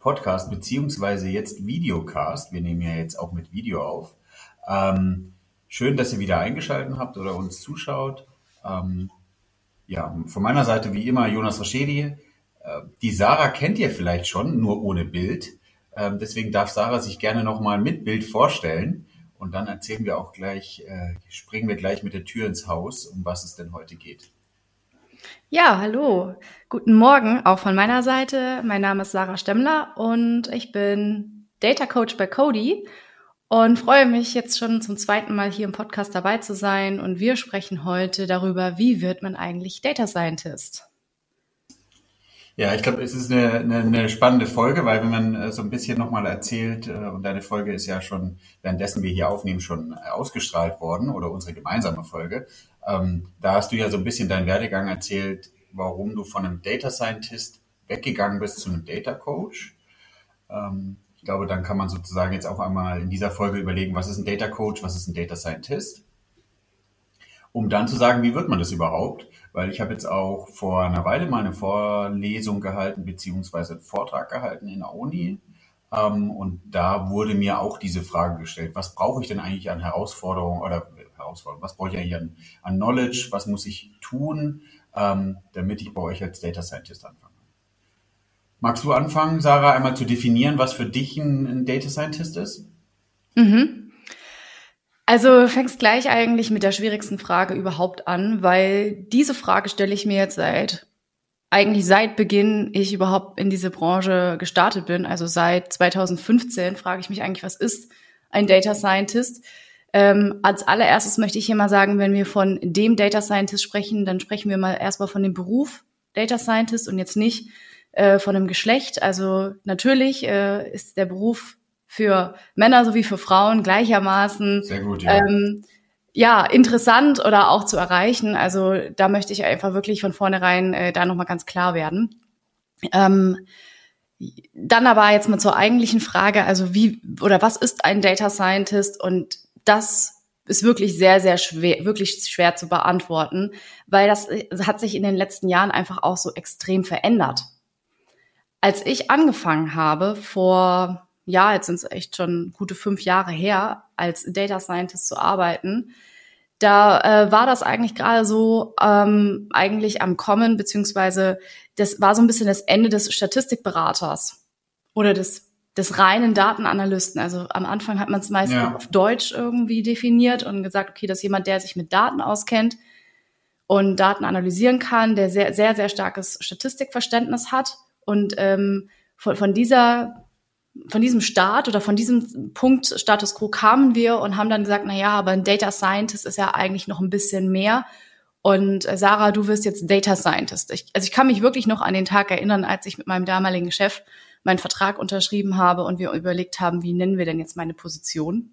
Podcast, beziehungsweise jetzt Videocast. Wir nehmen ja jetzt auch mit Video auf. Ähm, schön, dass ihr wieder eingeschaltet habt oder uns zuschaut. Ähm, ja, von meiner Seite wie immer Jonas Raschedi. Äh, die Sarah kennt ihr vielleicht schon, nur ohne Bild. Ähm, deswegen darf Sarah sich gerne nochmal mit Bild vorstellen. Und dann erzählen wir auch gleich, äh, springen wir gleich mit der Tür ins Haus, um was es denn heute geht. Ja, hallo. Guten Morgen auch von meiner Seite. Mein Name ist Sarah Stemmler und ich bin Data Coach bei Cody und freue mich jetzt schon zum zweiten Mal hier im Podcast dabei zu sein. Und wir sprechen heute darüber, wie wird man eigentlich Data Scientist? Ja, ich glaube, es ist eine, eine, eine, spannende Folge, weil wenn man äh, so ein bisschen nochmal erzählt, äh, und deine Folge ist ja schon, währenddessen wir hier aufnehmen, schon ausgestrahlt worden, oder unsere gemeinsame Folge, ähm, da hast du ja so ein bisschen deinen Werdegang erzählt, warum du von einem Data Scientist weggegangen bist zu einem Data Coach. Ähm, ich glaube, dann kann man sozusagen jetzt auch einmal in dieser Folge überlegen, was ist ein Data Coach, was ist ein Data Scientist, um dann zu sagen, wie wird man das überhaupt? Weil ich habe jetzt auch vor einer Weile mal eine Vorlesung gehalten, beziehungsweise einen Vortrag gehalten in der Uni. Ähm, und da wurde mir auch diese Frage gestellt, was brauche ich denn eigentlich an Herausforderungen oder Herausforderungen, was brauche ich eigentlich an, an Knowledge, was muss ich tun, ähm, damit ich bei euch als Data Scientist anfange. Magst du anfangen, Sarah, einmal zu definieren, was für dich ein, ein Data Scientist ist? Mhm. Also fängst gleich eigentlich mit der schwierigsten Frage überhaupt an, weil diese Frage stelle ich mir jetzt seit eigentlich seit Beginn ich überhaupt in diese Branche gestartet bin, also seit 2015 frage ich mich eigentlich, was ist ein Data Scientist? Ähm, als allererstes möchte ich hier mal sagen, wenn wir von dem Data Scientist sprechen, dann sprechen wir mal erstmal von dem Beruf Data Scientist und jetzt nicht äh, von einem Geschlecht. Also natürlich äh, ist der Beruf für Männer sowie für Frauen gleichermaßen Sehr gut, ja. Ähm, ja, interessant oder auch zu erreichen. Also da möchte ich einfach wirklich von vornherein äh, da nochmal ganz klar werden. Ähm, dann aber jetzt mal zur eigentlichen Frage, also wie oder was ist ein Data Scientist? Und das ist wirklich sehr, sehr schwer, wirklich schwer zu beantworten, weil das hat sich in den letzten Jahren einfach auch so extrem verändert. Als ich angefangen habe, vor, ja, jetzt sind es echt schon gute fünf Jahre her, als Data Scientist zu arbeiten, da äh, war das eigentlich gerade so ähm, eigentlich am Kommen, beziehungsweise das war so ein bisschen das Ende des Statistikberaters oder des des reinen Datenanalysten. Also am Anfang hat man es meistens ja. auf Deutsch irgendwie definiert und gesagt, okay, das ist jemand, der sich mit Daten auskennt und Daten analysieren kann, der sehr, sehr, sehr starkes Statistikverständnis hat. Und ähm, von, von dieser von diesem Start oder von diesem Punkt Status quo kamen wir und haben dann gesagt, na ja, aber ein Data Scientist ist ja eigentlich noch ein bisschen mehr. Und äh, Sarah, du wirst jetzt Data Scientist. Ich, also ich kann mich wirklich noch an den Tag erinnern, als ich mit meinem damaligen Chef meinen Vertrag unterschrieben habe und wir überlegt haben, wie nennen wir denn jetzt meine Position?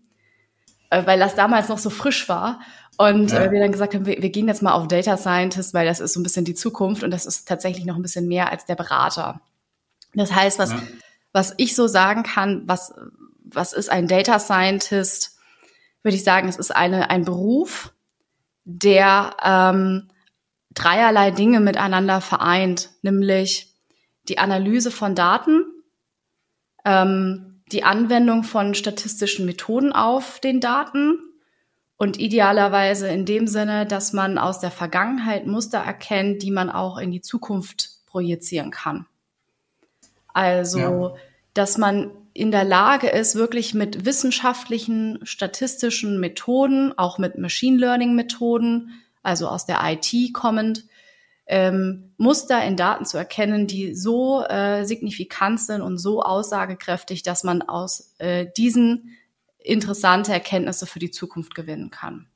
Äh, weil das damals noch so frisch war. Und ja. äh, wir dann gesagt haben, wir, wir gehen jetzt mal auf Data Scientist, weil das ist so ein bisschen die Zukunft und das ist tatsächlich noch ein bisschen mehr als der Berater. Das heißt, was, ja. Was ich so sagen kann, was, was ist ein Data Scientist, würde ich sagen, es ist eine, ein Beruf, der ähm, dreierlei Dinge miteinander vereint, nämlich die Analyse von Daten, ähm, die Anwendung von statistischen Methoden auf den Daten und idealerweise in dem Sinne, dass man aus der Vergangenheit Muster erkennt, die man auch in die Zukunft projizieren kann. Also, ja. Dass man in der Lage ist, wirklich mit wissenschaftlichen, statistischen Methoden, auch mit Machine Learning Methoden, also aus der IT kommend, ähm, Muster in Daten zu erkennen, die so äh, signifikant sind und so aussagekräftig, dass man aus äh, diesen interessante Erkenntnisse für die Zukunft gewinnen kann.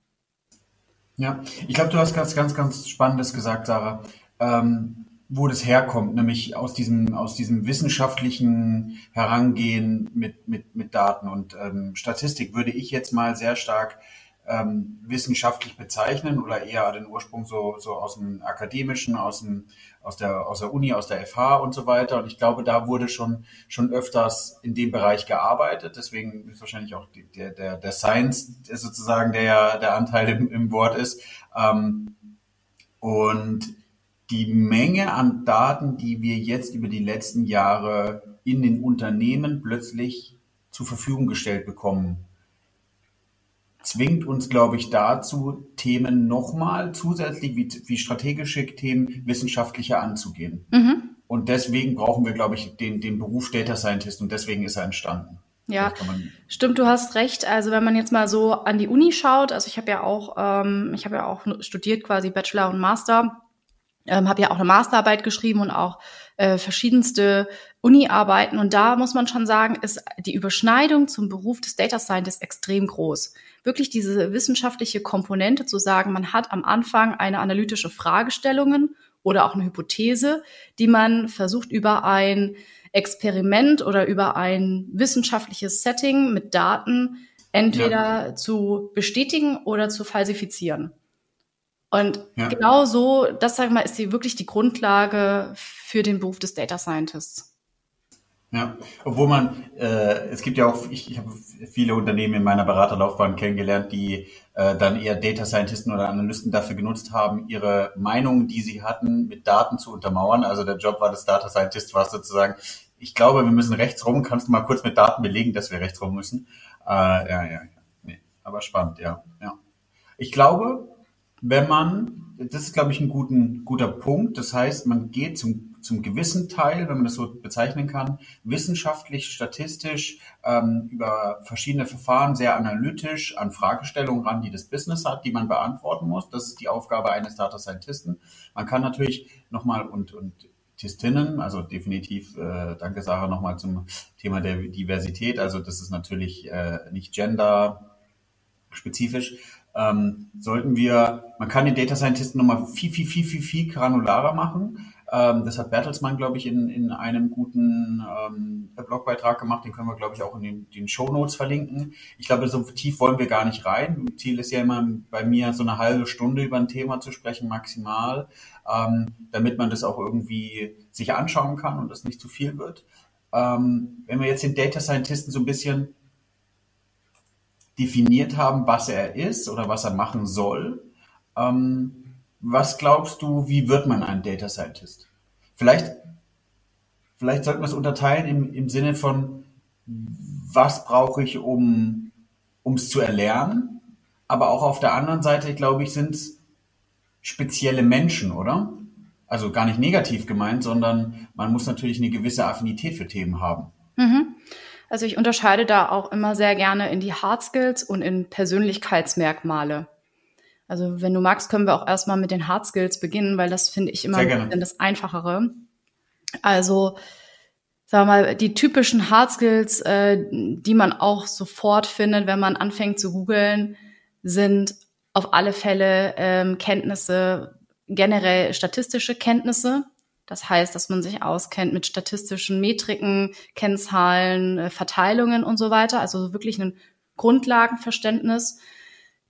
Ja, ich glaube, du hast ganz, ganz, ganz Spannendes gesagt, Sarah. Ähm, wo das herkommt, nämlich aus diesem, aus diesem wissenschaftlichen Herangehen mit, mit, mit Daten und ähm, Statistik würde ich jetzt mal sehr stark ähm, wissenschaftlich bezeichnen oder eher den Ursprung so, so aus dem akademischen, aus, dem, aus, der, aus der Uni, aus der FH und so weiter. Und ich glaube, da wurde schon, schon öfters in dem Bereich gearbeitet. Deswegen ist wahrscheinlich auch die, der, der, der Science sozusagen der, der Anteil im, im Wort ist. Ähm, und die Menge an Daten, die wir jetzt über die letzten Jahre in den Unternehmen plötzlich zur Verfügung gestellt bekommen, zwingt uns, glaube ich, dazu, Themen nochmal zusätzlich wie, wie strategische Themen wissenschaftlicher anzugehen. Mhm. Und deswegen brauchen wir, glaube ich, den, den Beruf Data Scientist und deswegen ist er entstanden. Ja, stimmt, du hast recht. Also wenn man jetzt mal so an die Uni schaut, also ich habe ja auch, ähm, ich habe ja auch studiert quasi Bachelor und Master ähm, habe ja auch eine Masterarbeit geschrieben und auch äh, verschiedenste Uni-Arbeiten. Und da muss man schon sagen, ist die Überschneidung zum Beruf des Data Scientist extrem groß. Wirklich diese wissenschaftliche Komponente zu sagen, man hat am Anfang eine analytische Fragestellungen oder auch eine Hypothese, die man versucht über ein Experiment oder über ein wissenschaftliches Setting mit Daten entweder ja. zu bestätigen oder zu falsifizieren. Und ja. genau so, das sag ich mal, ist die, wirklich die Grundlage für den Beruf des Data Scientists. Ja, obwohl man, äh, es gibt ja auch, ich, ich habe viele Unternehmen in meiner Beraterlaufbahn kennengelernt, die äh, dann eher Data Scientisten oder Analysten dafür genutzt haben, ihre Meinungen, die sie hatten, mit Daten zu untermauern. Also der Job war des Data Scientist, war sozusagen, ich glaube, wir müssen rechts rum, kannst du mal kurz mit Daten belegen, dass wir rechts rum müssen. Äh, ja, ja, ja. Nee, aber spannend, ja, ja. Ich glaube, wenn man, das ist, glaube ich, ein guten, guter Punkt. Das heißt, man geht zum, zum gewissen Teil, wenn man das so bezeichnen kann, wissenschaftlich, statistisch, ähm, über verschiedene Verfahren sehr analytisch an Fragestellungen ran, die das Business hat, die man beantworten muss. Das ist die Aufgabe eines Data Scientisten. Man kann natürlich nochmal und, und Tistinnen, also definitiv, äh, danke Sarah nochmal zum Thema der Diversität. Also das ist natürlich äh, nicht gender spezifisch, ähm, sollten wir, man kann den Data Scientisten nochmal viel, viel, viel, viel, viel granularer machen. Ähm, das hat Bertelsmann, glaube ich, in, in einem guten ähm, Blogbeitrag gemacht. Den können wir, glaube ich, auch in den, den Show Notes verlinken. Ich glaube, so tief wollen wir gar nicht rein. Ziel ist ja immer bei mir so eine halbe Stunde über ein Thema zu sprechen, maximal, ähm, damit man das auch irgendwie sich anschauen kann und das nicht zu viel wird. Ähm, wenn wir jetzt den Data Scientisten so ein bisschen definiert haben, was er ist oder was er machen soll. Ähm, was glaubst du, wie wird man ein Data Scientist? Vielleicht, vielleicht sollten wir es unterteilen im, im Sinne von, was brauche ich, um es zu erlernen? Aber auch auf der anderen Seite, glaube ich, sind es spezielle Menschen, oder? Also gar nicht negativ gemeint, sondern man muss natürlich eine gewisse Affinität für Themen haben. Mhm. Also ich unterscheide da auch immer sehr gerne in die Hard Skills und in Persönlichkeitsmerkmale. Also wenn du magst, können wir auch erstmal mit den Hard Skills beginnen, weil das finde ich immer das Einfachere. Also sagen wir mal, die typischen Hard Skills, äh, die man auch sofort findet, wenn man anfängt zu googeln, sind auf alle Fälle ähm, Kenntnisse, generell statistische Kenntnisse. Das heißt, dass man sich auskennt mit statistischen Metriken, Kennzahlen, äh, Verteilungen und so weiter. Also wirklich ein Grundlagenverständnis.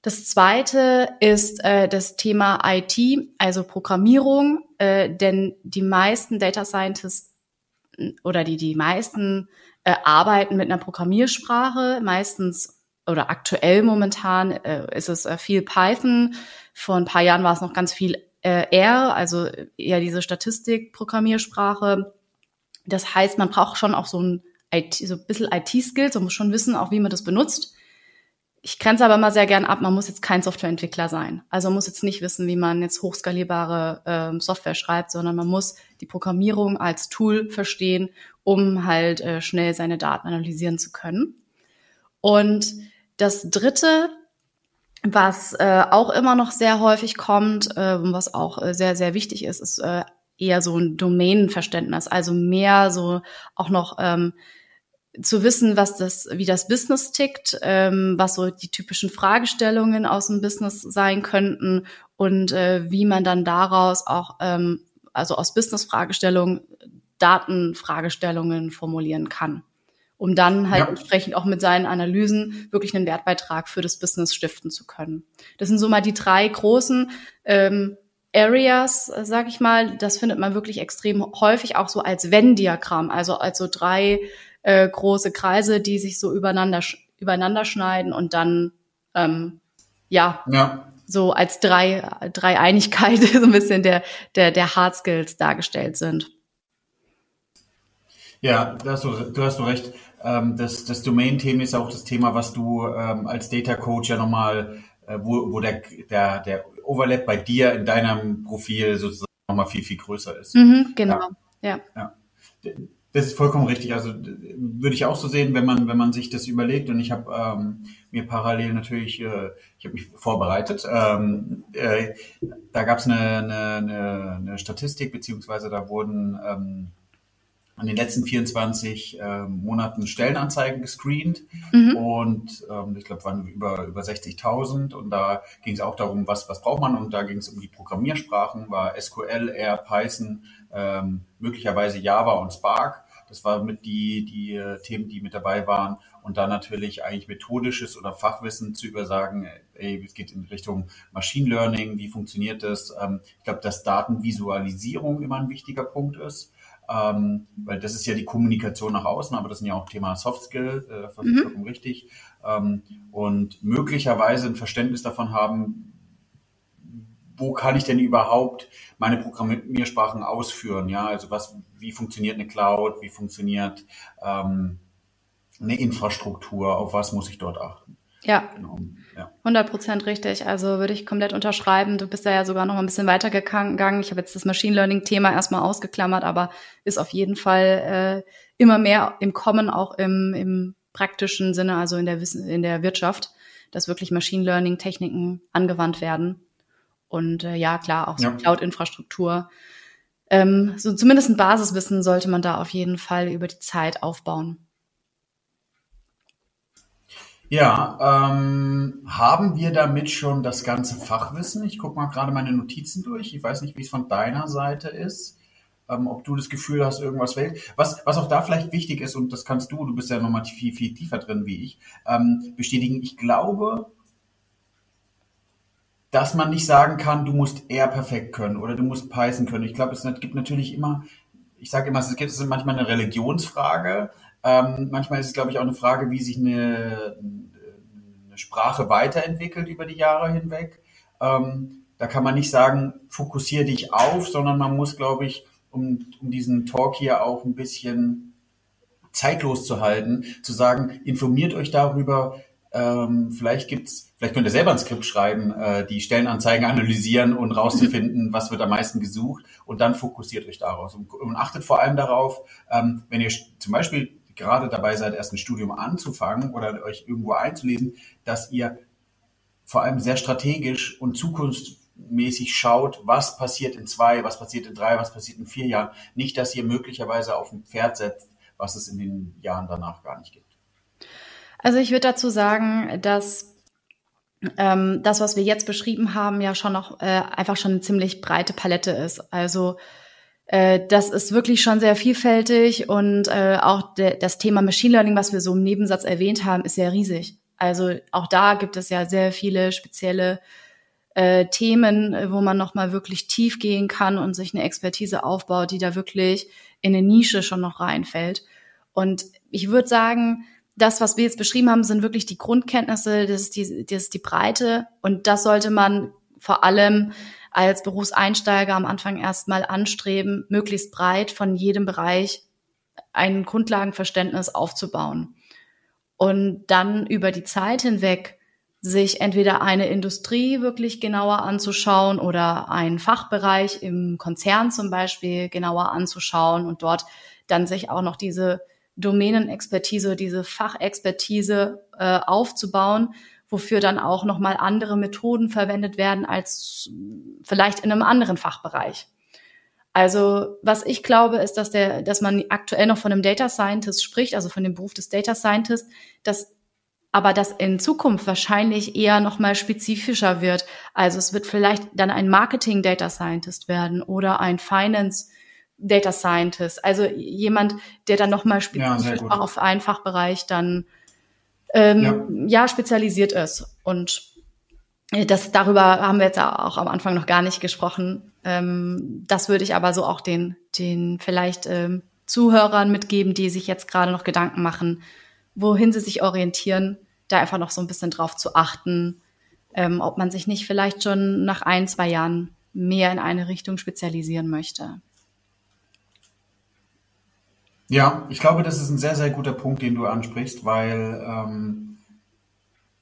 Das zweite ist äh, das Thema IT, also Programmierung, äh, denn die meisten Data Scientists oder die, die meisten äh, arbeiten mit einer Programmiersprache, meistens oder aktuell momentan äh, ist es äh, viel Python. Vor ein paar Jahren war es noch ganz viel äh, R, also eher diese Statistik-Programmiersprache. Das heißt, man braucht schon auch so ein IT, so ein bisschen IT-Skills und muss schon wissen, auch wie man das benutzt. Ich grenze aber mal sehr gern ab, man muss jetzt kein Softwareentwickler sein. Also muss jetzt nicht wissen, wie man jetzt hochskalierbare ähm, Software schreibt, sondern man muss die Programmierung als Tool verstehen, um halt äh, schnell seine Daten analysieren zu können. Und das dritte was äh, auch immer noch sehr häufig kommt, äh, was auch äh, sehr, sehr wichtig ist, ist äh, eher so ein Domänenverständnis, also mehr so auch noch ähm, zu wissen, was das, wie das Business tickt, ähm, was so die typischen Fragestellungen aus dem Business sein könnten und äh, wie man dann daraus auch ähm, also aus Business-Fragestellungen Datenfragestellungen formulieren kann, um dann halt ja. entsprechend auch mit seinen Analysen wirklich einen Wertbeitrag für das Business stiften zu können. Das sind so mal die drei großen ähm, Areas, sag ich mal. Das findet man wirklich extrem häufig auch so als Venn-Diagramm, also als so drei äh, große Kreise, die sich so übereinander übereinander schneiden und dann ähm, ja, ja so als drei, drei Einigkeit so ein bisschen der, der, der Hard Skills dargestellt sind. Ja, hast du, du hast du recht. Ähm, das das Domain-Thema ist auch das Thema, was du ähm, als Data Coach ja nochmal, äh, wo, wo der, der, der Overlap bei dir in deinem Profil sozusagen nochmal viel, viel größer ist. Mhm, genau, ja. ja. ja. Das ist vollkommen richtig. Also würde ich auch so sehen, wenn man wenn man sich das überlegt. Und ich habe ähm, mir parallel natürlich, äh, ich habe mich vorbereitet. Ähm, äh, da gab es eine, eine, eine Statistik beziehungsweise da wurden ähm, in den letzten 24 äh, Monaten Stellenanzeigen gescreent mhm. und ähm, ich glaube, waren über, über 60.000 und da ging es auch darum, was, was braucht man und da ging es um die Programmiersprachen, war SQL, R, Python, ähm, möglicherweise Java und Spark. Das war mit die, die äh, Themen, die mit dabei waren. Und dann natürlich eigentlich methodisches oder Fachwissen zu übersagen, ey, es geht in Richtung Machine Learning, wie funktioniert das? Ähm, ich glaube, dass Datenvisualisierung immer ein wichtiger Punkt ist ähm, weil das ist ja die Kommunikation nach außen, aber das sind ja auch Thema Soft Skill, äh, vollkommen mhm. richtig. Ähm, und möglicherweise ein Verständnis davon haben, wo kann ich denn überhaupt meine Programmiersprachen ausführen? Ja, also was, wie funktioniert eine Cloud, wie funktioniert ähm, eine Infrastruktur, auf was muss ich dort achten? Ja. Genau. 100 Prozent richtig. Also würde ich komplett unterschreiben. Du bist da ja sogar noch ein bisschen weiter gegangen. Ich habe jetzt das Machine Learning-Thema erstmal ausgeklammert, aber ist auf jeden Fall äh, immer mehr im Kommen, auch im, im praktischen Sinne, also in der, Wissen, in der Wirtschaft, dass wirklich Machine Learning-Techniken angewandt werden. Und äh, ja, klar, auch so ja. Cloud-Infrastruktur. Ähm, so zumindest ein Basiswissen sollte man da auf jeden Fall über die Zeit aufbauen. Ja, ähm, haben wir damit schon das ganze Fachwissen? Ich gucke mal gerade meine Notizen durch. Ich weiß nicht, wie es von deiner Seite ist. Ähm, ob du das Gefühl hast, irgendwas fehlt. Was, was auch da vielleicht wichtig ist, und das kannst du, du bist ja nochmal viel, viel tiefer drin wie ich, ähm, bestätigen. Ich glaube, dass man nicht sagen kann, du musst eher perfekt können oder du musst Python können. Ich glaube, es gibt natürlich immer, ich sage immer, es gibt es manchmal eine Religionsfrage, ähm, manchmal ist es, glaube ich, auch eine Frage, wie sich eine, eine Sprache weiterentwickelt über die Jahre hinweg. Ähm, da kann man nicht sagen, fokussiere dich auf, sondern man muss, glaube ich, um, um diesen Talk hier auch ein bisschen zeitlos zu halten, zu sagen, informiert euch darüber, ähm, vielleicht gibt's, vielleicht könnt ihr selber ein Skript schreiben, äh, die Stellenanzeigen analysieren und rauszufinden, was wird am meisten gesucht. Und dann fokussiert euch daraus. Und, und achtet vor allem darauf, ähm, wenn ihr zum Beispiel gerade dabei seid, erst ein Studium anzufangen oder euch irgendwo einzulesen, dass ihr vor allem sehr strategisch und zukunftsmäßig schaut, was passiert in zwei, was passiert in drei, was passiert in vier Jahren. Nicht, dass ihr möglicherweise auf ein Pferd setzt, was es in den Jahren danach gar nicht gibt. Also ich würde dazu sagen, dass ähm, das, was wir jetzt beschrieben haben, ja schon noch äh, einfach schon eine ziemlich breite Palette ist. Also das ist wirklich schon sehr vielfältig und äh, auch de, das Thema Machine Learning, was wir so im Nebensatz erwähnt haben, ist sehr riesig. Also auch da gibt es ja sehr viele spezielle äh, Themen, wo man nochmal wirklich tief gehen kann und sich eine Expertise aufbaut, die da wirklich in eine Nische schon noch reinfällt. Und ich würde sagen, das, was wir jetzt beschrieben haben, sind wirklich die Grundkenntnisse, das ist die, das ist die Breite und das sollte man vor allem als Berufseinsteiger am Anfang erstmal anstreben, möglichst breit von jedem Bereich ein Grundlagenverständnis aufzubauen. Und dann über die Zeit hinweg sich entweder eine Industrie wirklich genauer anzuschauen oder einen Fachbereich im Konzern zum Beispiel genauer anzuschauen und dort dann sich auch noch diese Domänenexpertise, diese Fachexpertise äh, aufzubauen, wofür dann auch nochmal andere Methoden verwendet werden als vielleicht in einem anderen Fachbereich. Also was ich glaube, ist, dass der, dass man aktuell noch von einem Data Scientist spricht, also von dem Beruf des Data Scientist, dass aber das in Zukunft wahrscheinlich eher noch mal spezifischer wird. Also es wird vielleicht dann ein Marketing Data Scientist werden oder ein Finance Data Scientist. Also jemand, der dann noch mal spezifisch ja, auf einen Fachbereich dann ähm, ja. ja spezialisiert ist. Und das darüber haben wir jetzt auch am Anfang noch gar nicht gesprochen. Ähm, das würde ich aber so auch den den vielleicht ähm, Zuhörern mitgeben, die sich jetzt gerade noch Gedanken machen, wohin sie sich orientieren, da einfach noch so ein bisschen drauf zu achten, ähm, ob man sich nicht vielleicht schon nach ein, zwei Jahren mehr in eine Richtung spezialisieren möchte. Ja, ich glaube, das ist ein sehr, sehr guter Punkt, den du ansprichst, weil ähm,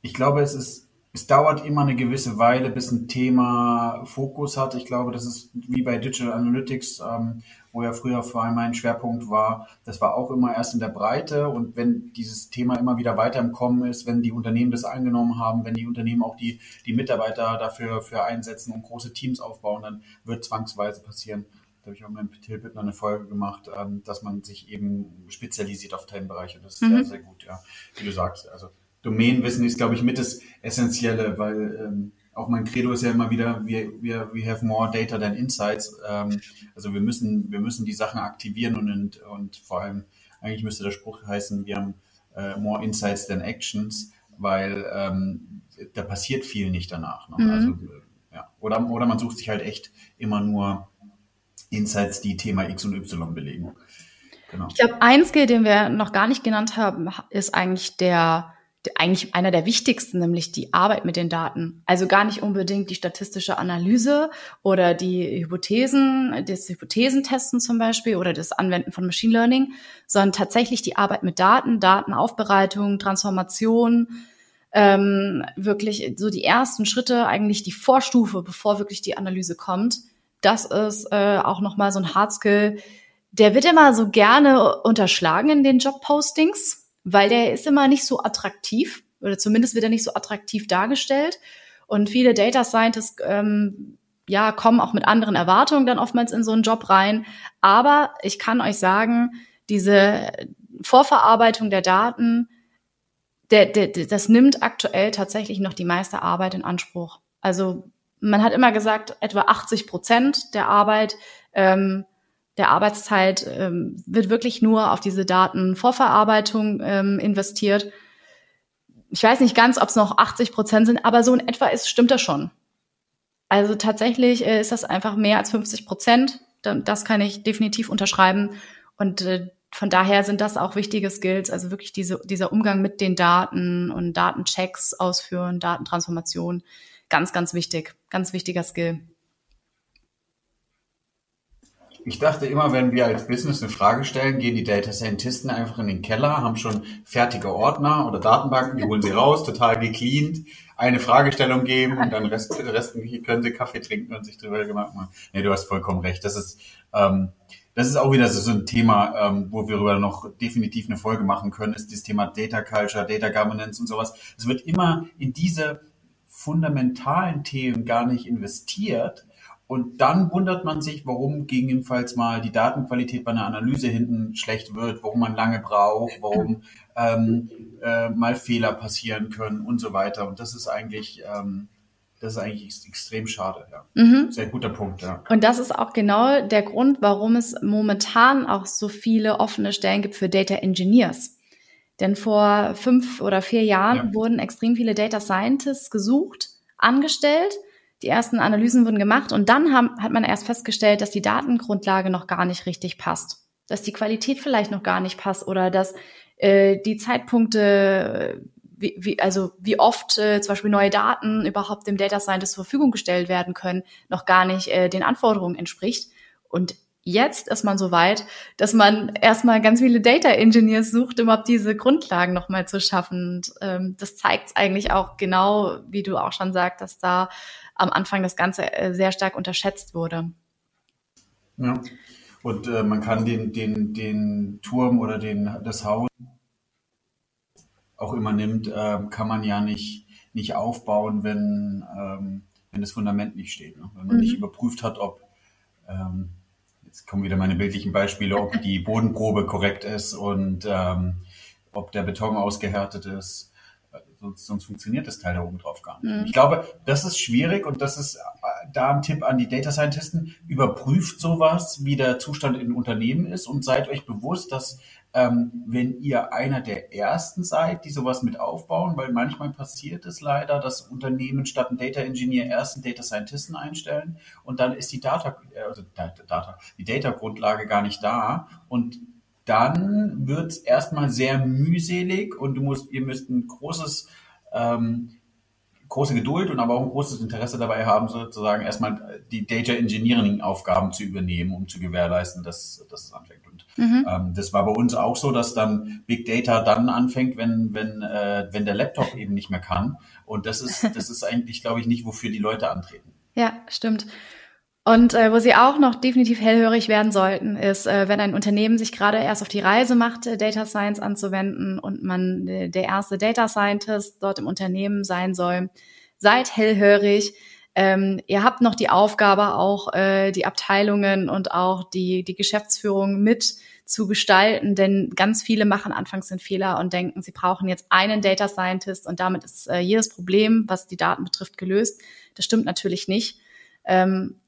ich glaube, es ist es dauert immer eine gewisse Weile, bis ein Thema Fokus hat. Ich glaube, das ist wie bei Digital Analytics, ähm, wo ja früher vor allem mein Schwerpunkt war. Das war auch immer erst in der Breite. Und wenn dieses Thema immer wieder weiter im Kommen ist, wenn die Unternehmen das angenommen haben, wenn die Unternehmen auch die, die Mitarbeiter dafür für einsetzen und große Teams aufbauen, dann wird zwangsweise passieren. Habe ich auch mit Tilbit eine Folge gemacht, ähm, dass man sich eben spezialisiert auf Themenbereiche. Das ist mhm. sehr, sehr gut, ja. Wie du sagst. Also Domänenwissen ist, glaube ich, mit das Essentielle, weil ähm, auch mein Credo ist ja immer wieder, wir, wir, we have more data than insights. Ähm, also wir müssen, wir müssen die Sachen aktivieren und, und vor allem, eigentlich müsste der Spruch heißen, wir haben äh, more insights than actions, weil ähm, da passiert viel nicht danach. Ne? Mhm. Also, ja. oder, oder man sucht sich halt echt immer nur Insights, die Thema X und Y belegen. Genau. Ich glaube, ein Skill, den wir noch gar nicht genannt haben, ist eigentlich der eigentlich einer der wichtigsten, nämlich die Arbeit mit den Daten. Also gar nicht unbedingt die statistische Analyse oder die Hypothesen, das Hypothesentesten zum Beispiel oder das Anwenden von Machine Learning, sondern tatsächlich die Arbeit mit Daten, Datenaufbereitung, Transformation, ähm, wirklich so die ersten Schritte, eigentlich die Vorstufe, bevor wirklich die Analyse kommt. Das ist äh, auch nochmal so ein Hardskill. Der wird immer so gerne unterschlagen in den Jobpostings weil der ist immer nicht so attraktiv oder zumindest wird er nicht so attraktiv dargestellt. Und viele Data Scientists ähm, ja, kommen auch mit anderen Erwartungen dann oftmals in so einen Job rein. Aber ich kann euch sagen, diese Vorverarbeitung der Daten, der, der, das nimmt aktuell tatsächlich noch die meiste Arbeit in Anspruch. Also man hat immer gesagt, etwa 80 Prozent der Arbeit ähm, der Arbeitszeit ähm, wird wirklich nur auf diese Datenvorverarbeitung ähm, investiert. Ich weiß nicht ganz, ob es noch 80 Prozent sind, aber so in etwa ist, stimmt das schon. Also tatsächlich äh, ist das einfach mehr als 50 Prozent. Das kann ich definitiv unterschreiben. Und äh, von daher sind das auch wichtige Skills, also wirklich diese, dieser Umgang mit den Daten und Datenchecks ausführen, Datentransformation. Ganz, ganz wichtig, ganz wichtiger Skill. Ich dachte immer, wenn wir als Business eine Frage stellen, gehen die Data Scientisten einfach in den Keller, haben schon fertige Ordner oder Datenbanken, die holen sie raus, total gecleant, eine Fragestellung geben und dann Rest, Rest können sie Kaffee trinken und sich drüber gemacht machen. Nee, du hast vollkommen recht. Das ist, ähm, das ist auch wieder so ein Thema, ähm, wo wir darüber noch definitiv eine Folge machen können, ist das Thema Data Culture, Data Governance und sowas. Es wird immer in diese fundamentalen Themen gar nicht investiert, und dann wundert man sich, warum gegebenenfalls mal die Datenqualität bei einer Analyse hinten schlecht wird, warum man lange braucht, warum ähm, äh, mal Fehler passieren können und so weiter. Und das ist eigentlich, ähm, das ist eigentlich extrem schade. Ja. Mhm. Sehr guter Punkt. Ja. Und das ist auch genau der Grund, warum es momentan auch so viele offene Stellen gibt für Data Engineers. Denn vor fünf oder vier Jahren ja. wurden extrem viele Data Scientists gesucht, angestellt die ersten Analysen wurden gemacht und dann haben, hat man erst festgestellt, dass die Datengrundlage noch gar nicht richtig passt, dass die Qualität vielleicht noch gar nicht passt oder dass äh, die Zeitpunkte, wie, wie, also wie oft äh, zum Beispiel neue Daten überhaupt dem Data Scientist zur Verfügung gestellt werden können, noch gar nicht äh, den Anforderungen entspricht. Und jetzt ist man so weit, dass man erstmal ganz viele Data Engineers sucht, um überhaupt diese Grundlagen nochmal zu schaffen. Und, ähm, das zeigt eigentlich auch genau, wie du auch schon sagst, dass da am Anfang das Ganze äh, sehr stark unterschätzt wurde. Ja. Und äh, man kann den, den, den Turm oder den, das Haus auch immer nimmt, äh, kann man ja nicht, nicht aufbauen, wenn, ähm, wenn das Fundament nicht steht. Ne? Wenn man mhm. nicht überprüft hat, ob, ähm, jetzt kommen wieder meine bildlichen Beispiele, ob die Bodenprobe korrekt ist und ähm, ob der Beton ausgehärtet ist sonst, sonst funktioniert das Teil da oben drauf gar nicht. Mhm. Ich glaube, das ist schwierig und das ist äh, da ein Tipp an die Data Scientisten. Überprüft sowas, wie der Zustand in Unternehmen ist und seid euch bewusst, dass ähm, wenn ihr einer der ersten seid, die sowas mit aufbauen, weil manchmal passiert es leider, dass Unternehmen statt einen Data Engineer erst einen Data Scientisten einstellen und dann ist die Data, äh, also Data, die Data Grundlage gar nicht da und dann wird es erstmal sehr mühselig und du musst, ihr müsst ein großes, ähm, große Geduld und aber auch ein großes Interesse dabei haben, sozusagen erstmal die Data Engineering Aufgaben zu übernehmen, um zu gewährleisten, dass, dass es anfängt. Und mhm. ähm, das war bei uns auch so, dass dann Big Data dann anfängt, wenn, wenn, äh, wenn der Laptop eben nicht mehr kann. Und das ist, das ist eigentlich, glaube ich, nicht, wofür die Leute antreten. Ja, stimmt. Und äh, wo sie auch noch definitiv hellhörig werden sollten, ist, äh, wenn ein Unternehmen sich gerade erst auf die Reise macht, äh, Data Science anzuwenden und man äh, der erste Data Scientist dort im Unternehmen sein soll, seid hellhörig. Ähm, ihr habt noch die Aufgabe, auch äh, die Abteilungen und auch die, die Geschäftsführung mit zu gestalten, denn ganz viele machen anfangs den Fehler und denken, sie brauchen jetzt einen Data Scientist und damit ist äh, jedes Problem, was die Daten betrifft, gelöst. Das stimmt natürlich nicht. Ähm,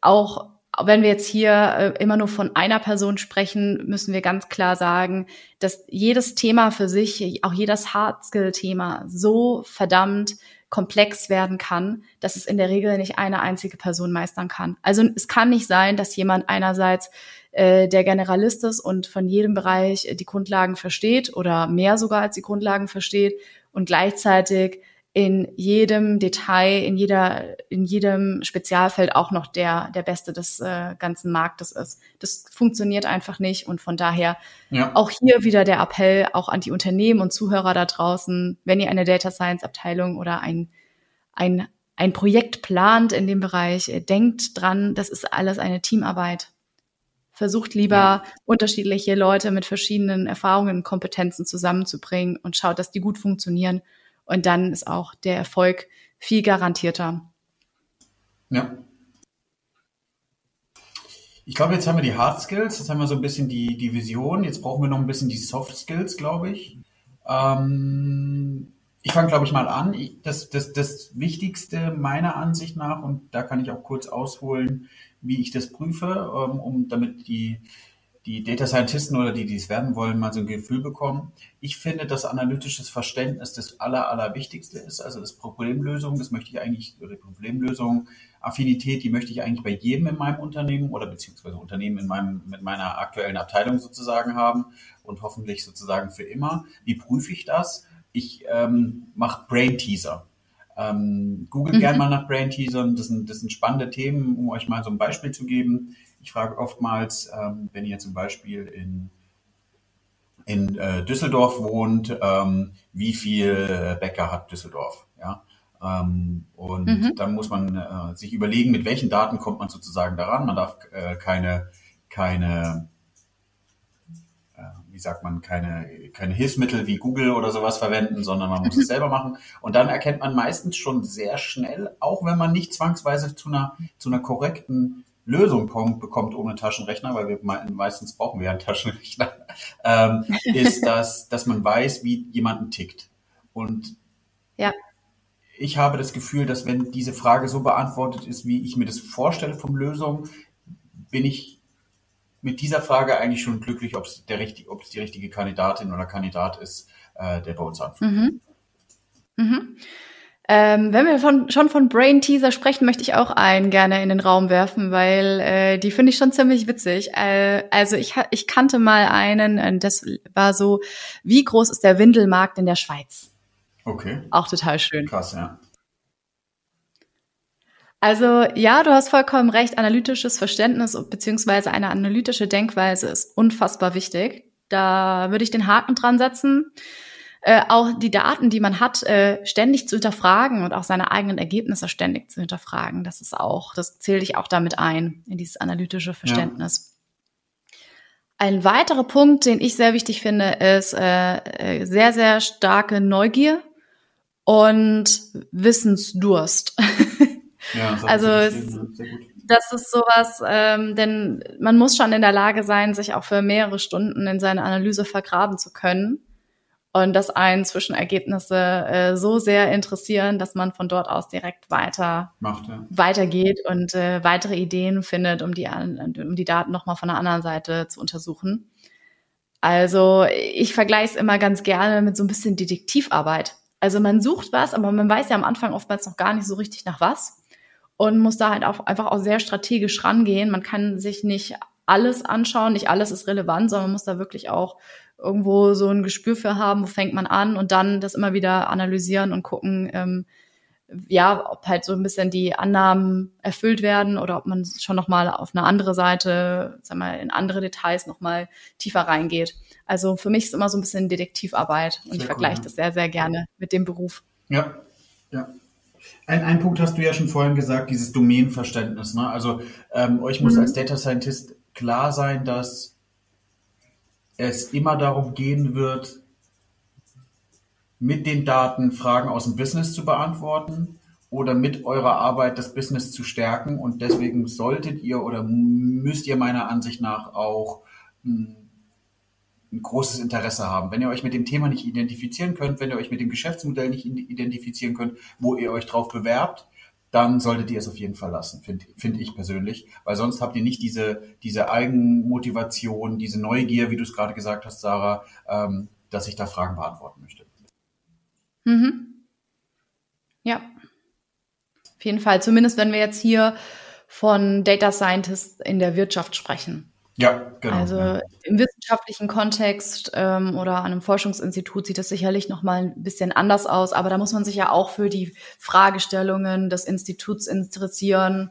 auch wenn wir jetzt hier äh, immer nur von einer Person sprechen, müssen wir ganz klar sagen, dass jedes Thema für sich, auch jedes Hard-Skill-Thema so verdammt komplex werden kann, dass es in der Regel nicht eine einzige Person meistern kann. Also es kann nicht sein, dass jemand einerseits äh, der Generalist ist und von jedem Bereich die Grundlagen versteht oder mehr sogar als die Grundlagen versteht und gleichzeitig in jedem Detail, in jeder, in jedem Spezialfeld auch noch der, der Beste des äh, ganzen Marktes ist. Das funktioniert einfach nicht und von daher ja. auch hier wieder der Appell auch an die Unternehmen und Zuhörer da draußen, wenn ihr eine Data Science Abteilung oder ein, ein, ein Projekt plant in dem Bereich, äh, denkt dran, das ist alles eine Teamarbeit. Versucht lieber ja. unterschiedliche Leute mit verschiedenen Erfahrungen und Kompetenzen zusammenzubringen und schaut, dass die gut funktionieren und dann ist auch der Erfolg viel garantierter. Ja. Ich glaube, jetzt haben wir die Hard Skills, jetzt haben wir so ein bisschen die, die Vision, jetzt brauchen wir noch ein bisschen die Soft Skills, glaube ich. Ähm, ich fange, glaube ich, mal an. Das, das, das Wichtigste meiner Ansicht nach, und da kann ich auch kurz ausholen, wie ich das prüfe, ähm, um damit die die Data Scientisten oder die, die es werden wollen, mal so ein Gefühl bekommen. Ich finde, dass analytisches Verständnis das aller, allerwichtigste ist. Also das Problemlösung, das möchte ich eigentlich, oder Problemlösung, Affinität, die möchte ich eigentlich bei jedem in meinem Unternehmen oder beziehungsweise Unternehmen in meinem, mit meiner aktuellen Abteilung sozusagen haben und hoffentlich sozusagen für immer. Wie prüfe ich das? Ich ähm, mache Brain Teaser. Ähm, Google mhm. gerne mal nach Brain Teasern. Das sind, das sind spannende Themen, um euch mal so ein Beispiel zu geben. Ich frage oftmals, ähm, wenn ihr zum Beispiel in, in äh, Düsseldorf wohnt, ähm, wie viel Bäcker hat Düsseldorf? Ja? Ähm, und mhm. dann muss man äh, sich überlegen, mit welchen Daten kommt man sozusagen daran. Man darf äh, keine, keine äh, wie sagt man, keine, keine Hilfsmittel wie Google oder sowas verwenden, sondern man muss es selber machen. Und dann erkennt man meistens schon sehr schnell, auch wenn man nicht zwangsweise zu einer, zu einer korrekten Lösung bekommt ohne Taschenrechner, weil wir meistens brauchen wir einen Taschenrechner, ähm, ist, dass, dass man weiß, wie jemanden tickt. Und ja. ich habe das Gefühl, dass wenn diese Frage so beantwortet ist, wie ich mir das vorstelle vom Lösung, bin ich mit dieser Frage eigentlich schon glücklich, ob es der richtig, ob es die richtige Kandidatin oder Kandidat ist, äh, der bei uns anfängt. Mhm. Mhm. Ähm, wenn wir von, schon von Brain Teaser sprechen, möchte ich auch einen gerne in den Raum werfen, weil äh, die finde ich schon ziemlich witzig. Äh, also ich, ich kannte mal einen, das war so, wie groß ist der Windelmarkt in der Schweiz? Okay. Auch total schön. Krass, ja. Also ja, du hast vollkommen recht, analytisches Verständnis beziehungsweise eine analytische Denkweise ist unfassbar wichtig. Da würde ich den Haken dran setzen äh, auch die Daten, die man hat, äh, ständig zu hinterfragen und auch seine eigenen Ergebnisse ständig zu hinterfragen. Das ist auch, das zähle ich auch damit ein, in dieses analytische Verständnis. Ja. Ein weiterer Punkt, den ich sehr wichtig finde, ist äh, äh sehr, sehr starke Neugier und Wissensdurst. Ja, das also es, das ist sowas, ähm, denn man muss schon in der Lage sein, sich auch für mehrere Stunden in seine Analyse vergraben zu können und dass einen Zwischenergebnisse äh, so sehr interessieren, dass man von dort aus direkt weiter Macht, ja. weitergeht und äh, weitere Ideen findet, um die, um die Daten nochmal von der anderen Seite zu untersuchen. Also ich vergleiche es immer ganz gerne mit so ein bisschen Detektivarbeit. Also man sucht was, aber man weiß ja am Anfang oftmals noch gar nicht so richtig nach was und muss da halt auch einfach auch sehr strategisch rangehen. Man kann sich nicht alles anschauen, nicht alles ist relevant, sondern man muss da wirklich auch irgendwo so ein Gespür für haben, wo fängt man an und dann das immer wieder analysieren und gucken, ähm, ja, ob halt so ein bisschen die Annahmen erfüllt werden oder ob man schon nochmal auf eine andere Seite, sag mal, in andere Details nochmal tiefer reingeht. Also für mich ist immer so ein bisschen Detektivarbeit und sehr ich vergleiche cool, das sehr, sehr gerne mit dem Beruf. Ja, ja. Ein, ein Punkt hast du ja schon vorhin gesagt, dieses Domänenverständnis. Ne? Also ähm, euch muss mhm. als Data Scientist klar sein, dass es immer darum gehen wird, mit den Daten Fragen aus dem Business zu beantworten oder mit eurer Arbeit das Business zu stärken. Und deswegen solltet ihr oder müsst ihr meiner Ansicht nach auch hm, ein großes Interesse haben. Wenn ihr euch mit dem Thema nicht identifizieren könnt, wenn ihr euch mit dem Geschäftsmodell nicht identifizieren könnt, wo ihr euch drauf bewerbt, dann solltet ihr es auf jeden Fall lassen, finde find ich persönlich, weil sonst habt ihr nicht diese, diese Eigenmotivation, diese Neugier, wie du es gerade gesagt hast, Sarah, ähm, dass ich da Fragen beantworten möchte. Mhm. Ja, auf jeden Fall. Zumindest wenn wir jetzt hier von Data Scientists in der Wirtschaft sprechen. Ja, genau. Also ja. im wissenschaftlichen Kontext ähm, oder an einem Forschungsinstitut sieht das sicherlich noch mal ein bisschen anders aus, aber da muss man sich ja auch für die Fragestellungen des Instituts interessieren.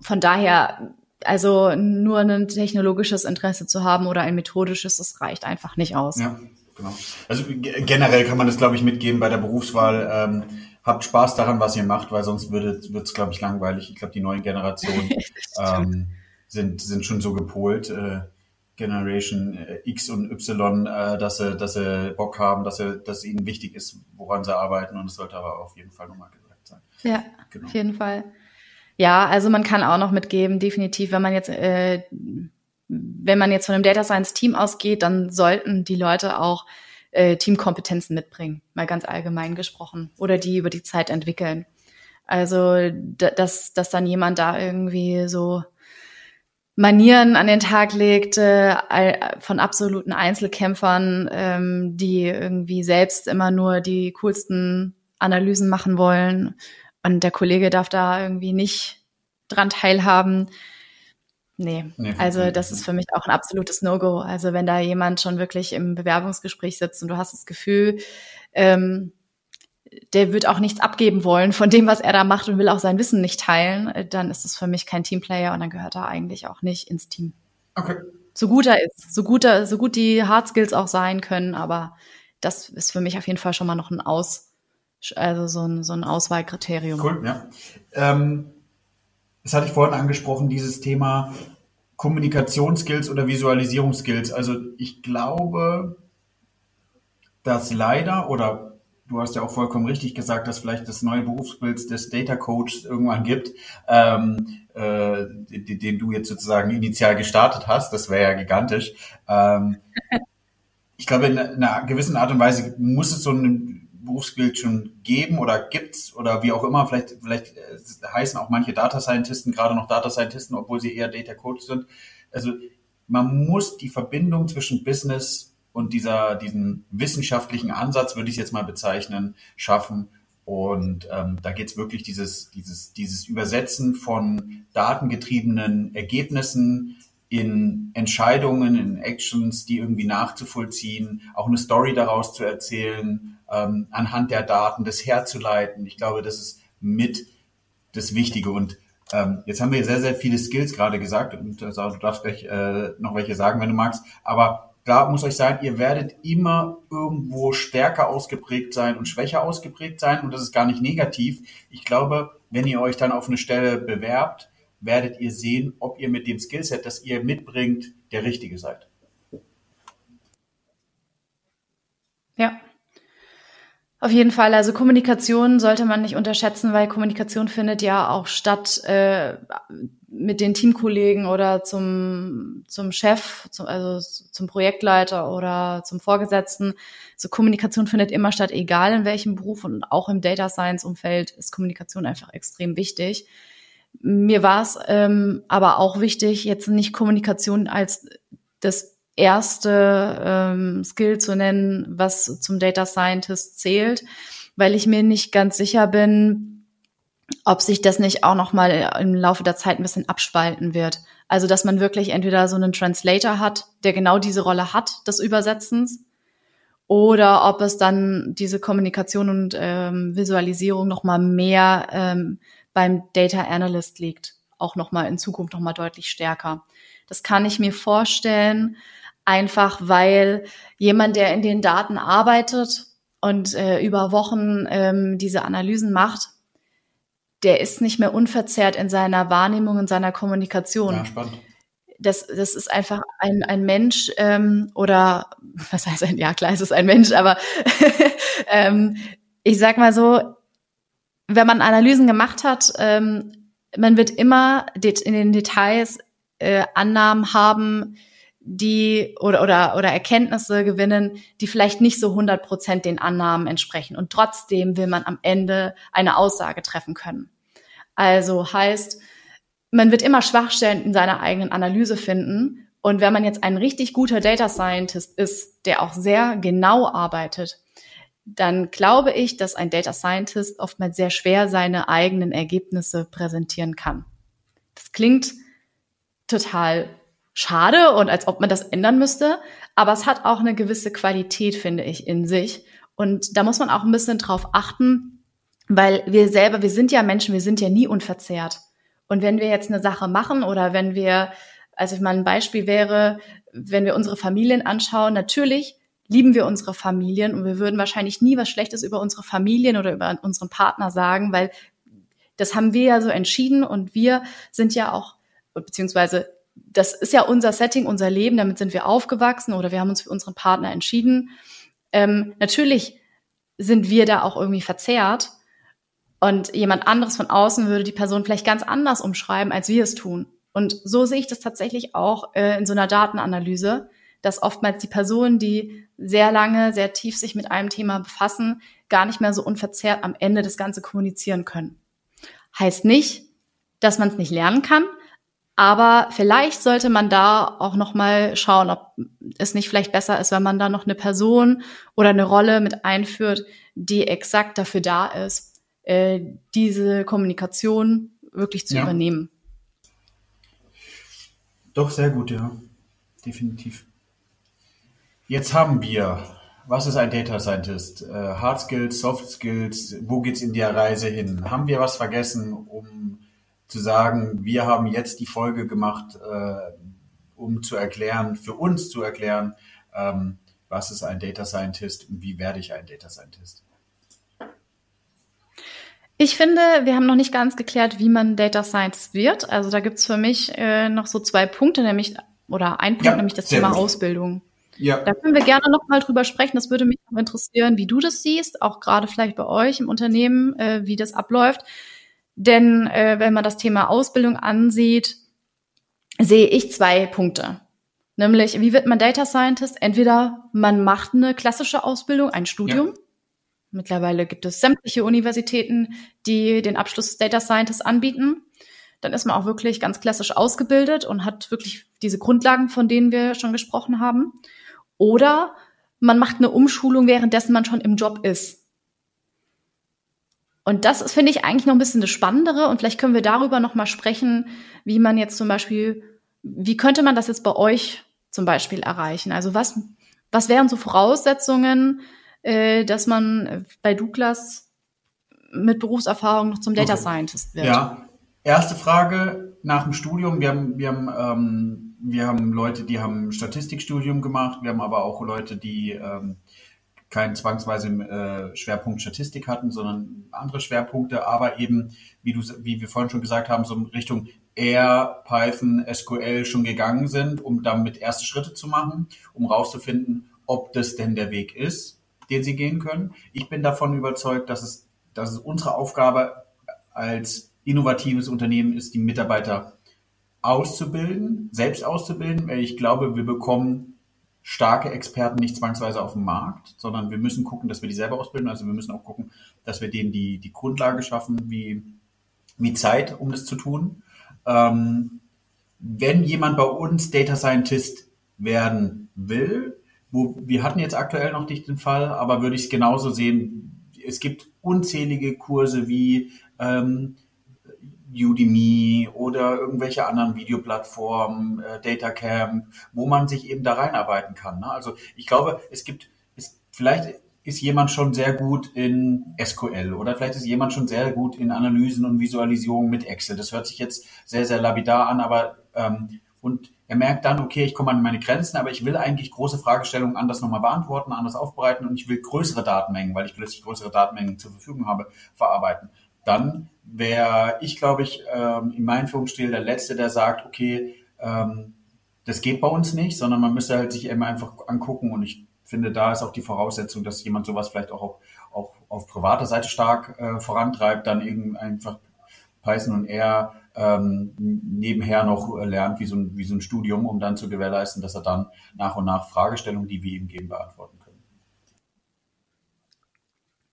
Von daher, also nur ein technologisches Interesse zu haben oder ein methodisches, das reicht einfach nicht aus. Ja, genau. Also generell kann man das, glaube ich, mitgeben bei der Berufswahl. Ähm, habt Spaß daran, was ihr macht, weil sonst wird es, glaube ich, langweilig. Ich glaube, die neue Generation ähm, sind, sind schon so gepolt, äh, Generation äh, X und Y, äh, dass sie, dass sie Bock haben, dass, sie, dass ihnen wichtig ist, woran sie arbeiten und es sollte aber auf jeden Fall nochmal gesagt sein. Ja, genau. auf jeden Fall. Ja, also man kann auch noch mitgeben, definitiv, wenn man jetzt, äh, wenn man jetzt von einem Data Science Team ausgeht, dann sollten die Leute auch äh, Teamkompetenzen mitbringen, mal ganz allgemein gesprochen, oder die über die Zeit entwickeln. Also, dass, dass dann jemand da irgendwie so Manieren an den Tag legt äh, von absoluten Einzelkämpfern, ähm, die irgendwie selbst immer nur die coolsten Analysen machen wollen und der Kollege darf da irgendwie nicht dran teilhaben. Nee, nee also das ist für mich auch ein absolutes No-Go. Also wenn da jemand schon wirklich im Bewerbungsgespräch sitzt und du hast das Gefühl, ähm, der wird auch nichts abgeben wollen von dem, was er da macht und will auch sein Wissen nicht teilen, äh, dann ist das für mich kein Teamplayer und dann gehört er eigentlich auch nicht ins Team. Okay. So gut er ist, so gut, er, so gut die Hard Skills auch sein können, aber das ist für mich auf jeden Fall schon mal noch ein Aus, also so ein, so ein Auswahlkriterium. Cool, ja. Ähm, das hatte ich vorhin angesprochen, dieses Thema Kommunikationsskills oder Visualisierungsskills. Also ich glaube, dass leider oder du hast ja auch vollkommen richtig gesagt, dass vielleicht das neue Berufsbild des Data Coaches irgendwann gibt, ähm, äh, den, den, du jetzt sozusagen initial gestartet hast. Das wäre ja gigantisch. Ähm, ich glaube, in einer gewissen Art und Weise muss es so ein Berufsbild schon geben oder gibt's oder wie auch immer. Vielleicht, vielleicht äh, heißen auch manche Data Scientisten gerade noch Data Scientisten, obwohl sie eher Data Coaches sind. Also man muss die Verbindung zwischen Business und dieser, diesen wissenschaftlichen Ansatz, würde ich jetzt mal bezeichnen, schaffen. Und ähm, da geht es wirklich dieses, dieses, dieses Übersetzen von datengetriebenen Ergebnissen in Entscheidungen, in Actions, die irgendwie nachzuvollziehen, auch eine Story daraus zu erzählen, ähm, anhand der Daten das herzuleiten. Ich glaube, das ist mit das Wichtige. Und ähm, jetzt haben wir sehr, sehr viele Skills gerade gesagt und äh, du darfst gleich äh, noch welche sagen, wenn du magst. Aber klar muss euch sagen, ihr werdet immer irgendwo stärker ausgeprägt sein und schwächer ausgeprägt sein und das ist gar nicht negativ. Ich glaube, wenn ihr euch dann auf eine Stelle bewerbt, werdet ihr sehen, ob ihr mit dem Skillset, das ihr mitbringt, der Richtige seid. Ja, Auf jeden Fall. Also Kommunikation sollte man nicht unterschätzen, weil Kommunikation findet ja auch statt äh, mit den Teamkollegen oder zum, zum Chef, zum, also zum Projektleiter oder zum Vorgesetzten. So Kommunikation findet immer statt, egal in welchem Beruf und auch im Data Science Umfeld ist Kommunikation einfach extrem wichtig. Mir war es ähm, aber auch wichtig, jetzt nicht Kommunikation als das erste ähm, Skill zu nennen, was zum Data Scientist zählt, weil ich mir nicht ganz sicher bin, ob sich das nicht auch noch mal im Laufe der Zeit ein bisschen abspalten wird. Also dass man wirklich entweder so einen Translator hat, der genau diese Rolle hat des Übersetzens, oder ob es dann diese Kommunikation und ähm, Visualisierung noch mal mehr ähm, beim Data Analyst liegt, auch noch mal in Zukunft noch mal deutlich stärker. Das kann ich mir vorstellen einfach weil jemand, der in den Daten arbeitet und äh, über Wochen ähm, diese Analysen macht, der ist nicht mehr unverzerrt in seiner Wahrnehmung, in seiner Kommunikation. Ja, spannend. Das, das ist einfach ein, ein Mensch ähm, oder was heißt ein, ja klar, es ist ein Mensch, aber ähm, ich sag mal so, wenn man Analysen gemacht hat, ähm, man wird immer in den Details äh, Annahmen haben, die oder, oder, oder Erkenntnisse gewinnen, die vielleicht nicht so 100 Prozent den Annahmen entsprechen. Und trotzdem will man am Ende eine Aussage treffen können. Also heißt, man wird immer Schwachstellen in seiner eigenen Analyse finden. Und wenn man jetzt ein richtig guter Data Scientist ist, der auch sehr genau arbeitet, dann glaube ich, dass ein Data Scientist oftmals sehr schwer seine eigenen Ergebnisse präsentieren kann. Das klingt total schade und als ob man das ändern müsste. Aber es hat auch eine gewisse Qualität, finde ich, in sich. Und da muss man auch ein bisschen drauf achten, weil wir selber, wir sind ja Menschen, wir sind ja nie unverzehrt. Und wenn wir jetzt eine Sache machen oder wenn wir, also ich mal ein Beispiel wäre, wenn wir unsere Familien anschauen, natürlich lieben wir unsere Familien und wir würden wahrscheinlich nie was Schlechtes über unsere Familien oder über unseren Partner sagen, weil das haben wir ja so entschieden und wir sind ja auch, beziehungsweise das ist ja unser Setting, unser Leben, damit sind wir aufgewachsen oder wir haben uns für unseren Partner entschieden. Ähm, natürlich sind wir da auch irgendwie verzerrt und jemand anderes von außen würde die Person vielleicht ganz anders umschreiben, als wir es tun. Und so sehe ich das tatsächlich auch äh, in so einer Datenanalyse, dass oftmals die Personen, die sehr lange, sehr tief sich mit einem Thema befassen, gar nicht mehr so unverzerrt am Ende das Ganze kommunizieren können. Heißt nicht, dass man es nicht lernen kann, aber vielleicht sollte man da auch noch mal schauen, ob es nicht vielleicht besser ist, wenn man da noch eine Person oder eine Rolle mit einführt, die exakt dafür da ist, äh, diese Kommunikation wirklich zu ja. übernehmen. Doch sehr gut, ja, definitiv. Jetzt haben wir, was ist ein Data Scientist? Äh, Hard Skills, Soft Skills, wo geht's in der Reise hin? Haben wir was vergessen, um zu sagen, wir haben jetzt die Folge gemacht, äh, um zu erklären, für uns zu erklären, ähm, was ist ein Data Scientist und wie werde ich ein Data Scientist? Ich finde, wir haben noch nicht ganz geklärt, wie man Data Scientist wird. Also da gibt es für mich äh, noch so zwei Punkte, nämlich oder ein Punkt, ja, nämlich das Thema gut. Ausbildung. Ja. Da können wir gerne noch mal drüber sprechen. Das würde mich auch interessieren, wie du das siehst, auch gerade vielleicht bei euch im Unternehmen, äh, wie das abläuft. Denn äh, wenn man das Thema Ausbildung ansieht, sehe ich zwei Punkte. Nämlich, wie wird man Data Scientist? Entweder man macht eine klassische Ausbildung, ein Studium. Ja. Mittlerweile gibt es sämtliche Universitäten, die den Abschluss des Data Scientist anbieten. Dann ist man auch wirklich ganz klassisch ausgebildet und hat wirklich diese Grundlagen, von denen wir schon gesprochen haben. Oder man macht eine Umschulung, währenddessen man schon im Job ist. Und das finde ich eigentlich noch ein bisschen das Spannendere und vielleicht können wir darüber noch mal sprechen, wie man jetzt zum Beispiel, wie könnte man das jetzt bei euch zum Beispiel erreichen? Also was, was wären so Voraussetzungen, äh, dass man bei Douglas mit Berufserfahrung noch zum Data okay. Scientist wird? Ja, erste Frage nach dem Studium. Wir haben, wir haben, ähm, wir haben Leute, die haben Statistikstudium gemacht. Wir haben aber auch Leute, die ähm, keinen zwangsweise äh, Schwerpunkt Statistik hatten, sondern andere Schwerpunkte, aber eben, wie du, wie wir vorhin schon gesagt haben, so in Richtung R, Python, SQL schon gegangen sind, um damit erste Schritte zu machen, um rauszufinden, ob das denn der Weg ist, den sie gehen können. Ich bin davon überzeugt, dass es, dass es unsere Aufgabe als innovatives Unternehmen ist, die Mitarbeiter auszubilden, selbst auszubilden, ich glaube, wir bekommen starke Experten nicht zwangsweise auf dem Markt, sondern wir müssen gucken, dass wir die selber ausbilden. Also wir müssen auch gucken, dass wir denen die, die Grundlage schaffen, wie, wie Zeit, um das zu tun. Ähm, wenn jemand bei uns Data Scientist werden will, wo, wir hatten jetzt aktuell noch nicht den Fall, aber würde ich es genauso sehen. Es gibt unzählige Kurse wie ähm, Udemy oder irgendwelche anderen Videoplattformen, äh, Datacamp, wo man sich eben da reinarbeiten kann. Ne? Also ich glaube, es gibt, es, vielleicht ist jemand schon sehr gut in SQL oder vielleicht ist jemand schon sehr gut in Analysen und Visualisierung mit Excel. Das hört sich jetzt sehr, sehr lapidar an, aber ähm, und er merkt dann, okay, ich komme an meine Grenzen, aber ich will eigentlich große Fragestellungen anders nochmal beantworten, anders aufbereiten und ich will größere Datenmengen, weil ich plötzlich größere Datenmengen zur Verfügung habe, verarbeiten dann wäre ich, glaube ich, ähm, in meinem Führungsstil der Letzte, der sagt, okay, ähm, das geht bei uns nicht, sondern man müsste halt sich immer einfach angucken und ich finde, da ist auch die Voraussetzung, dass jemand sowas vielleicht auch auf, auch auf privater Seite stark äh, vorantreibt, dann eben einfach Python und R ähm, nebenher noch lernt wie so, ein, wie so ein Studium, um dann zu gewährleisten, dass er dann nach und nach Fragestellungen, die wir ihm geben, beantworten kann.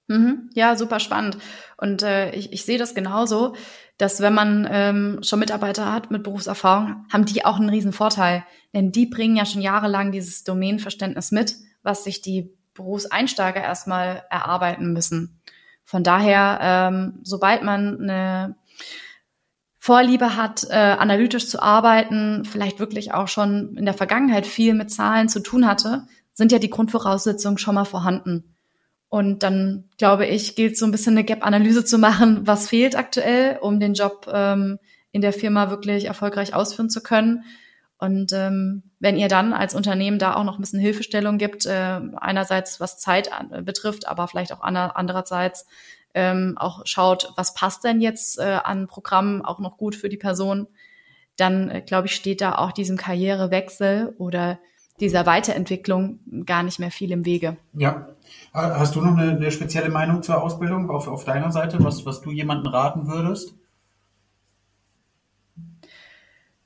Mhm. Ja, super spannend. Und äh, ich, ich sehe das genauso, dass wenn man ähm, schon Mitarbeiter hat mit Berufserfahrung, haben die auch einen riesen Vorteil. Denn die bringen ja schon jahrelang dieses Domänenverständnis mit, was sich die Berufseinsteiger erstmal erarbeiten müssen. Von daher, ähm, sobald man eine Vorliebe hat, äh, analytisch zu arbeiten, vielleicht wirklich auch schon in der Vergangenheit viel mit Zahlen zu tun hatte, sind ja die Grundvoraussetzungen schon mal vorhanden. Und dann, glaube ich, gilt so ein bisschen eine Gap-Analyse zu machen, was fehlt aktuell, um den Job ähm, in der Firma wirklich erfolgreich ausführen zu können. Und ähm, wenn ihr dann als Unternehmen da auch noch ein bisschen Hilfestellung gibt, äh, einerseits was Zeit an, äh, betrifft, aber vielleicht auch ander, andererseits ähm, auch schaut, was passt denn jetzt äh, an Programmen auch noch gut für die Person, dann äh, glaube ich, steht da auch diesem Karrierewechsel oder dieser Weiterentwicklung gar nicht mehr viel im Wege. Ja. Hast du noch eine, eine spezielle Meinung zur Ausbildung auf, auf deiner Seite, was, was du jemandem raten würdest?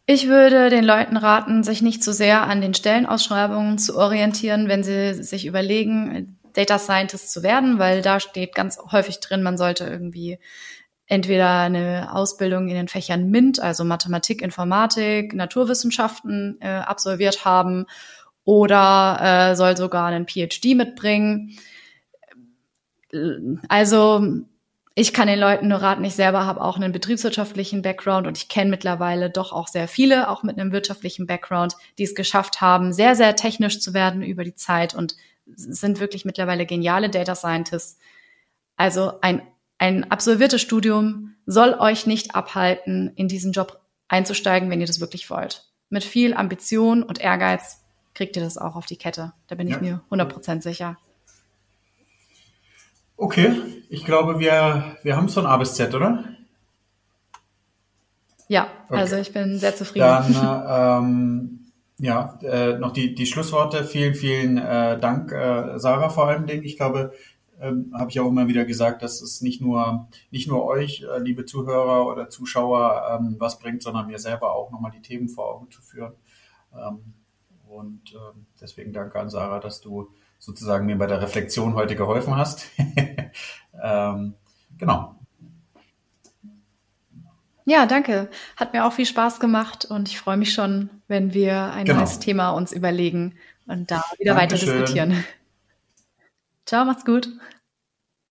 Ich würde den Leuten raten, sich nicht zu so sehr an den Stellenausschreibungen zu orientieren, wenn sie sich überlegen, Data Scientist zu werden, weil da steht ganz häufig drin, man sollte irgendwie entweder eine Ausbildung in den Fächern MINT, also Mathematik, Informatik, Naturwissenschaften äh, absolviert haben oder äh, soll sogar einen PhD mitbringen. Also ich kann den Leuten nur raten, ich selber habe auch einen betriebswirtschaftlichen Background und ich kenne mittlerweile doch auch sehr viele, auch mit einem wirtschaftlichen Background, die es geschafft haben, sehr, sehr technisch zu werden über die Zeit und sind wirklich mittlerweile geniale Data Scientists. Also ein, ein absolviertes Studium soll euch nicht abhalten, in diesen Job einzusteigen, wenn ihr das wirklich wollt. Mit viel Ambition und Ehrgeiz kriegt ihr das auch auf die Kette. Da bin ja. ich mir 100% sicher. Okay, ich glaube, wir, wir haben es von A bis Z, oder? Ja, okay. also ich bin sehr zufrieden. Dann ähm, ja, äh, noch die, die Schlussworte. Vielen, vielen äh, Dank, äh, Sarah, vor allem Dingen. Ich glaube, ähm, habe ich auch immer wieder gesagt, dass es nicht nur nicht nur euch, äh, liebe Zuhörer oder Zuschauer, ähm, was bringt, sondern mir selber auch nochmal die Themen vor Augen zu führen. Ähm, und ähm, deswegen danke an Sarah, dass du sozusagen mir bei der Reflexion heute geholfen hast. ähm, genau. Ja, danke. Hat mir auch viel Spaß gemacht und ich freue mich schon, wenn wir ein genau. neues Thema uns überlegen und da wieder Dankeschön. weiter diskutieren. Ciao, macht's gut.